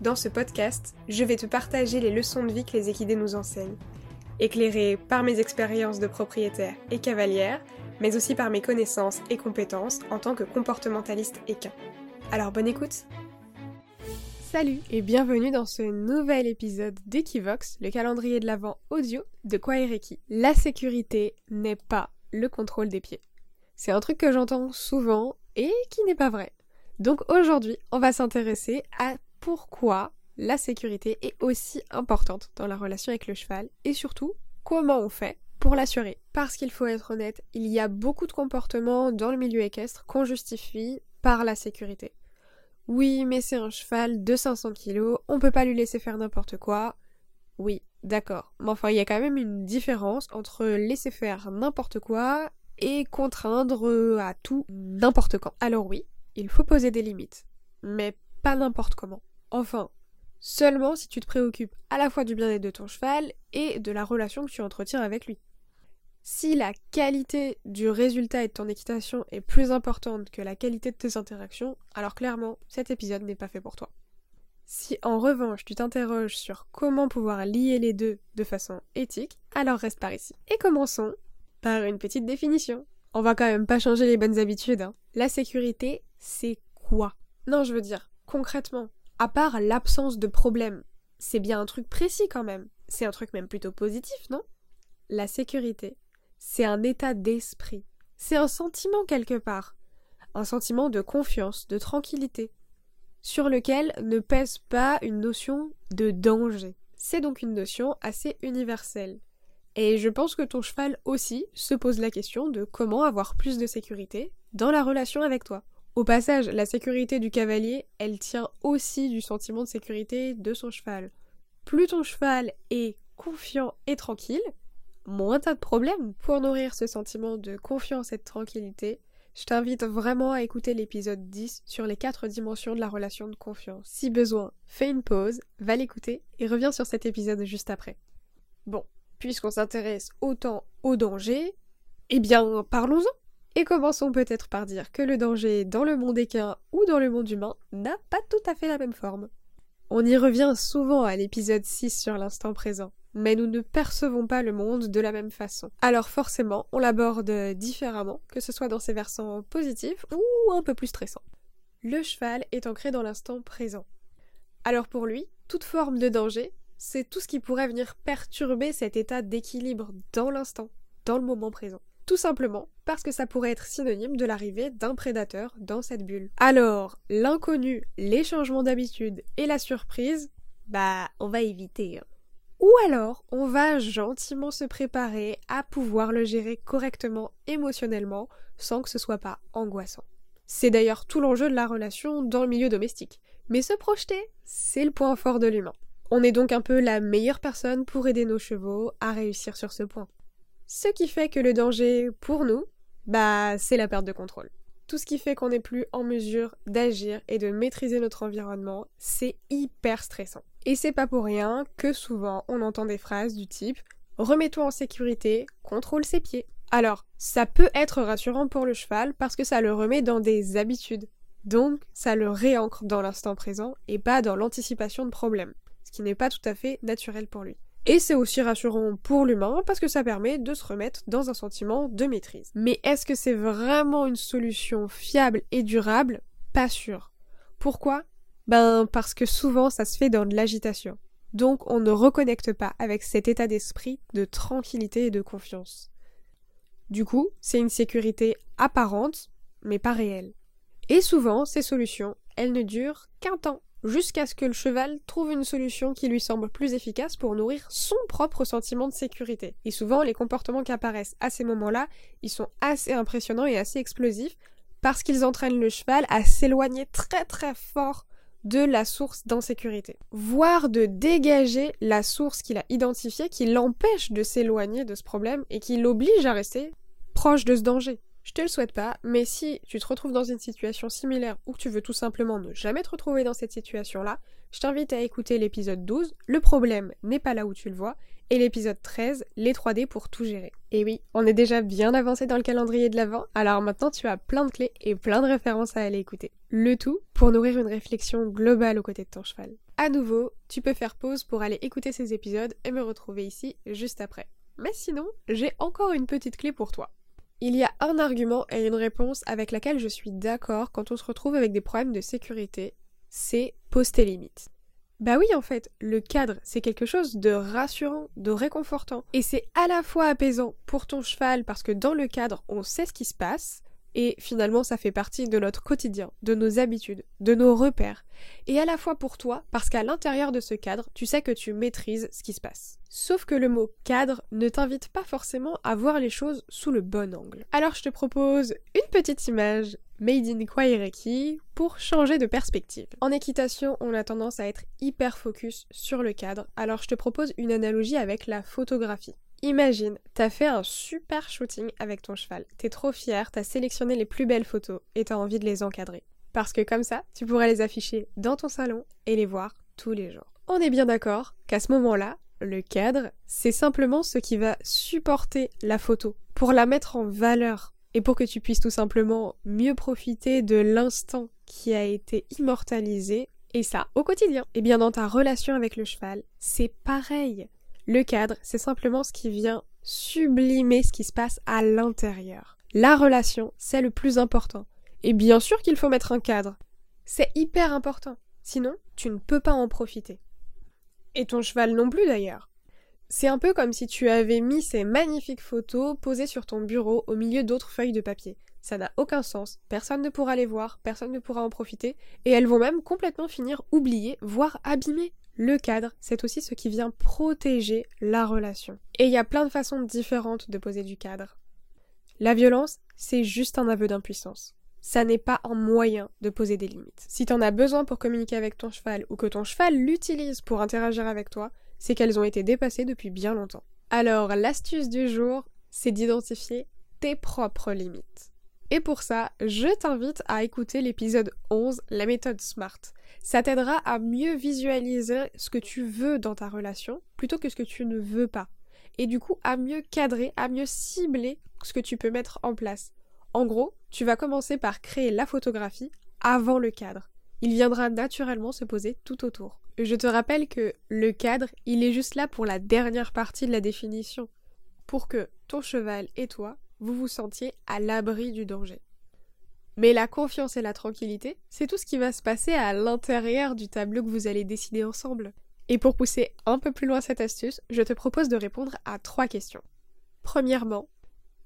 dans ce podcast, je vais te partager les leçons de vie que les équidés nous enseignent, éclairées par mes expériences de propriétaire et cavalière, mais aussi par mes connaissances et compétences en tant que comportementaliste équin. Alors bonne écoute Salut et bienvenue dans ce nouvel épisode d'Equivox, le calendrier de l'avant audio de Kwaereki. La sécurité n'est pas le contrôle des pieds. C'est un truc que j'entends souvent et qui n'est pas vrai. Donc aujourd'hui, on va s'intéresser à pourquoi la sécurité est aussi importante dans la relation avec le cheval et surtout comment on fait pour l'assurer. Parce qu'il faut être honnête, il y a beaucoup de comportements dans le milieu équestre qu'on justifie par la sécurité. Oui, mais c'est un cheval de 500 kg, on peut pas lui laisser faire n'importe quoi. Oui, d'accord. Mais enfin, il y a quand même une différence entre laisser faire n'importe quoi et contraindre à tout n'importe quand. Alors oui, il faut poser des limites, mais pas n'importe comment. Enfin, seulement si tu te préoccupes à la fois du bien-être de ton cheval et de la relation que tu entretiens avec lui. Si la qualité du résultat et de ton équitation est plus importante que la qualité de tes interactions, alors clairement, cet épisode n'est pas fait pour toi. Si en revanche tu t'interroges sur comment pouvoir lier les deux de façon éthique, alors reste par ici. Et commençons par une petite définition. On va quand même pas changer les bonnes habitudes. Hein. La sécurité, c'est quoi? Non, je veux dire, concrètement, à part l'absence de problème, c'est bien un truc précis quand même. C'est un truc même plutôt positif, non? La sécurité, c'est un état d'esprit. C'est un sentiment quelque part. Un sentiment de confiance, de tranquillité, sur lequel ne pèse pas une notion de danger. C'est donc une notion assez universelle. Et je pense que ton cheval aussi se pose la question de comment avoir plus de sécurité dans la relation avec toi. Au passage, la sécurité du cavalier, elle tient aussi du sentiment de sécurité de son cheval. Plus ton cheval est confiant et tranquille, moins t'as de problèmes. Pour nourrir ce sentiment de confiance et de tranquillité, je t'invite vraiment à écouter l'épisode 10 sur les quatre dimensions de la relation de confiance. Si besoin, fais une pause, va l'écouter et reviens sur cet épisode juste après. Bon, puisqu'on s'intéresse autant au danger, eh bien parlons-en et commençons peut-être par dire que le danger dans le monde équin ou dans le monde humain n'a pas tout à fait la même forme. On y revient souvent à l'épisode 6 sur l'instant présent, mais nous ne percevons pas le monde de la même façon. Alors forcément, on l'aborde différemment, que ce soit dans ses versants positifs ou un peu plus stressants. Le cheval est ancré dans l'instant présent. Alors pour lui, toute forme de danger, c'est tout ce qui pourrait venir perturber cet état d'équilibre dans l'instant, dans le moment présent. Tout simplement parce que ça pourrait être synonyme de l'arrivée d'un prédateur dans cette bulle. Alors, l'inconnu, les changements d'habitude et la surprise, bah, on va éviter. Hein. Ou alors, on va gentiment se préparer à pouvoir le gérer correctement émotionnellement sans que ce soit pas angoissant. C'est d'ailleurs tout l'enjeu de la relation dans le milieu domestique. Mais se projeter, c'est le point fort de l'humain. On est donc un peu la meilleure personne pour aider nos chevaux à réussir sur ce point. Ce qui fait que le danger, pour nous, bah, c'est la perte de contrôle. Tout ce qui fait qu'on n'est plus en mesure d'agir et de maîtriser notre environnement, c'est hyper stressant. Et c'est pas pour rien que souvent on entend des phrases du type Remets-toi en sécurité, contrôle ses pieds. Alors, ça peut être rassurant pour le cheval parce que ça le remet dans des habitudes. Donc, ça le réancre dans l'instant présent et pas dans l'anticipation de problèmes, ce qui n'est pas tout à fait naturel pour lui. Et c'est aussi rassurant pour l'humain parce que ça permet de se remettre dans un sentiment de maîtrise. Mais est-ce que c'est vraiment une solution fiable et durable? Pas sûr. Pourquoi? Ben parce que souvent ça se fait dans de l'agitation. Donc on ne reconnecte pas avec cet état d'esprit de tranquillité et de confiance. Du coup, c'est une sécurité apparente, mais pas réelle. Et souvent, ces solutions, elles ne durent qu'un temps jusqu'à ce que le cheval trouve une solution qui lui semble plus efficace pour nourrir son propre sentiment de sécurité. Et souvent, les comportements qui apparaissent à ces moments-là, ils sont assez impressionnants et assez explosifs parce qu'ils entraînent le cheval à s'éloigner très très fort de la source d'insécurité, voire de dégager la source qu'il a identifiée qui l'empêche de s'éloigner de ce problème et qui l'oblige à rester proche de ce danger. Je te le souhaite pas, mais si tu te retrouves dans une situation similaire ou que tu veux tout simplement ne jamais te retrouver dans cette situation-là, je t'invite à écouter l'épisode 12, Le problème n'est pas là où tu le vois, et l'épisode 13, Les 3D pour tout gérer. Et oui, on est déjà bien avancé dans le calendrier de l'Avent, alors maintenant tu as plein de clés et plein de références à aller écouter. Le tout pour nourrir une réflexion globale aux côtés de ton cheval. À nouveau, tu peux faire pause pour aller écouter ces épisodes et me retrouver ici juste après. Mais sinon, j'ai encore une petite clé pour toi. Il y a un argument et une réponse avec laquelle je suis d'accord quand on se retrouve avec des problèmes de sécurité, c'est poster limite. Bah oui, en fait, le cadre, c'est quelque chose de rassurant, de réconfortant. Et c'est à la fois apaisant pour ton cheval parce que dans le cadre, on sait ce qui se passe, et finalement, ça fait partie de notre quotidien, de nos habitudes, de nos repères. Et à la fois pour toi, parce qu'à l'intérieur de ce cadre, tu sais que tu maîtrises ce qui se passe. Sauf que le mot cadre ne t'invite pas forcément à voir les choses sous le bon angle. Alors je te propose une petite image made in Kwaireki pour changer de perspective. En équitation, on a tendance à être hyper focus sur le cadre, alors je te propose une analogie avec la photographie. Imagine, t'as fait un super shooting avec ton cheval. T'es trop fier, t'as sélectionné les plus belles photos et t'as envie de les encadrer. Parce que comme ça, tu pourrais les afficher dans ton salon et les voir tous les jours. On est bien d'accord qu'à ce moment-là, le cadre, c'est simplement ce qui va supporter la photo pour la mettre en valeur et pour que tu puisses tout simplement mieux profiter de l'instant qui a été immortalisé et ça au quotidien. Et bien dans ta relation avec le cheval, c'est pareil. Le cadre, c'est simplement ce qui vient sublimer ce qui se passe à l'intérieur. La relation, c'est le plus important. Et bien sûr qu'il faut mettre un cadre. C'est hyper important. Sinon, tu ne peux pas en profiter. Et ton cheval non plus d'ailleurs. C'est un peu comme si tu avais mis ces magnifiques photos posées sur ton bureau au milieu d'autres feuilles de papier. Ça n'a aucun sens, personne ne pourra les voir, personne ne pourra en profiter, et elles vont même complètement finir oubliées, voire abîmées. Le cadre, c'est aussi ce qui vient protéger la relation. Et il y a plein de façons différentes de poser du cadre. La violence, c'est juste un aveu d'impuissance. Ça n'est pas un moyen de poser des limites. Si t'en as besoin pour communiquer avec ton cheval ou que ton cheval l'utilise pour interagir avec toi, c'est qu'elles ont été dépassées depuis bien longtemps. Alors, l'astuce du jour, c'est d'identifier tes propres limites. Et pour ça, je t'invite à écouter l'épisode 11, la méthode SMART. Ça t'aidera à mieux visualiser ce que tu veux dans ta relation plutôt que ce que tu ne veux pas. Et du coup, à mieux cadrer, à mieux cibler ce que tu peux mettre en place. En gros, tu vas commencer par créer la photographie avant le cadre. Il viendra naturellement se poser tout autour. Je te rappelle que le cadre, il est juste là pour la dernière partie de la définition. Pour que ton cheval et toi, vous vous sentiez à l'abri du danger. Mais la confiance et la tranquillité, c'est tout ce qui va se passer à l'intérieur du tableau que vous allez décider ensemble. Et pour pousser un peu plus loin cette astuce, je te propose de répondre à trois questions. Premièrement,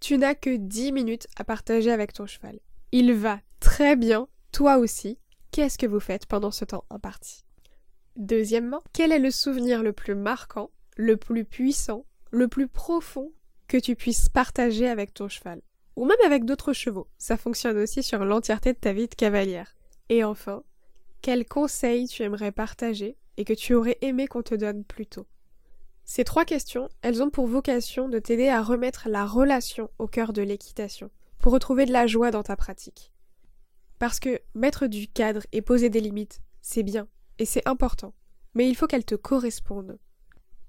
tu n'as que 10 minutes à partager avec ton cheval. Il va très bien, toi aussi. Qu'est-ce que vous faites pendant ce temps en partie? Deuxièmement, quel est le souvenir le plus marquant, le plus puissant, le plus profond tu puisses partager avec ton cheval ou même avec d'autres chevaux. Ça fonctionne aussi sur l'entièreté de ta vie de cavalière. Et enfin, quels conseils tu aimerais partager et que tu aurais aimé qu'on te donne plus tôt? Ces trois questions, elles ont pour vocation de t'aider à remettre la relation au cœur de l'équitation, pour retrouver de la joie dans ta pratique. Parce que mettre du cadre et poser des limites, c'est bien, et c'est important, mais il faut qu'elles te correspondent.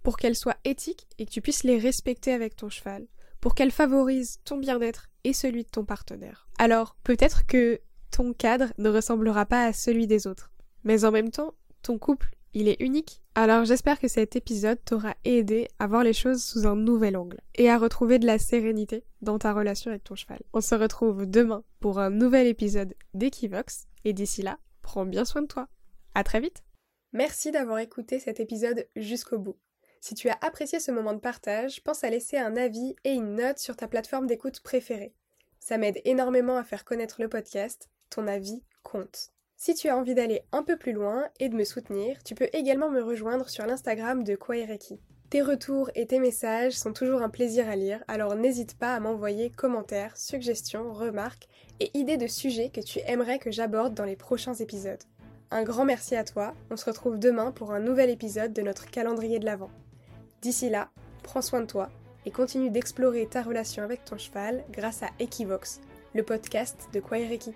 Pour qu'elles soient éthiques et que tu puisses les respecter avec ton cheval, pour qu'elle favorise ton bien-être et celui de ton partenaire. Alors, peut-être que ton cadre ne ressemblera pas à celui des autres, mais en même temps, ton couple, il est unique. Alors j'espère que cet épisode t'aura aidé à voir les choses sous un nouvel angle et à retrouver de la sérénité dans ta relation avec ton cheval. On se retrouve demain pour un nouvel épisode d'Equivox et d'ici là, prends bien soin de toi. À très vite. Merci d'avoir écouté cet épisode jusqu'au bout. Si tu as apprécié ce moment de partage, pense à laisser un avis et une note sur ta plateforme d'écoute préférée. Ça m'aide énormément à faire connaître le podcast, ton avis compte. Si tu as envie d'aller un peu plus loin et de me soutenir, tu peux également me rejoindre sur l'Instagram de Kwaireki. Tes retours et tes messages sont toujours un plaisir à lire, alors n'hésite pas à m'envoyer commentaires, suggestions, remarques et idées de sujets que tu aimerais que j'aborde dans les prochains épisodes. Un grand merci à toi, on se retrouve demain pour un nouvel épisode de notre calendrier de l'Avent. D'ici là, prends soin de toi et continue d'explorer ta relation avec ton cheval grâce à Equivox, le podcast de Quaireki.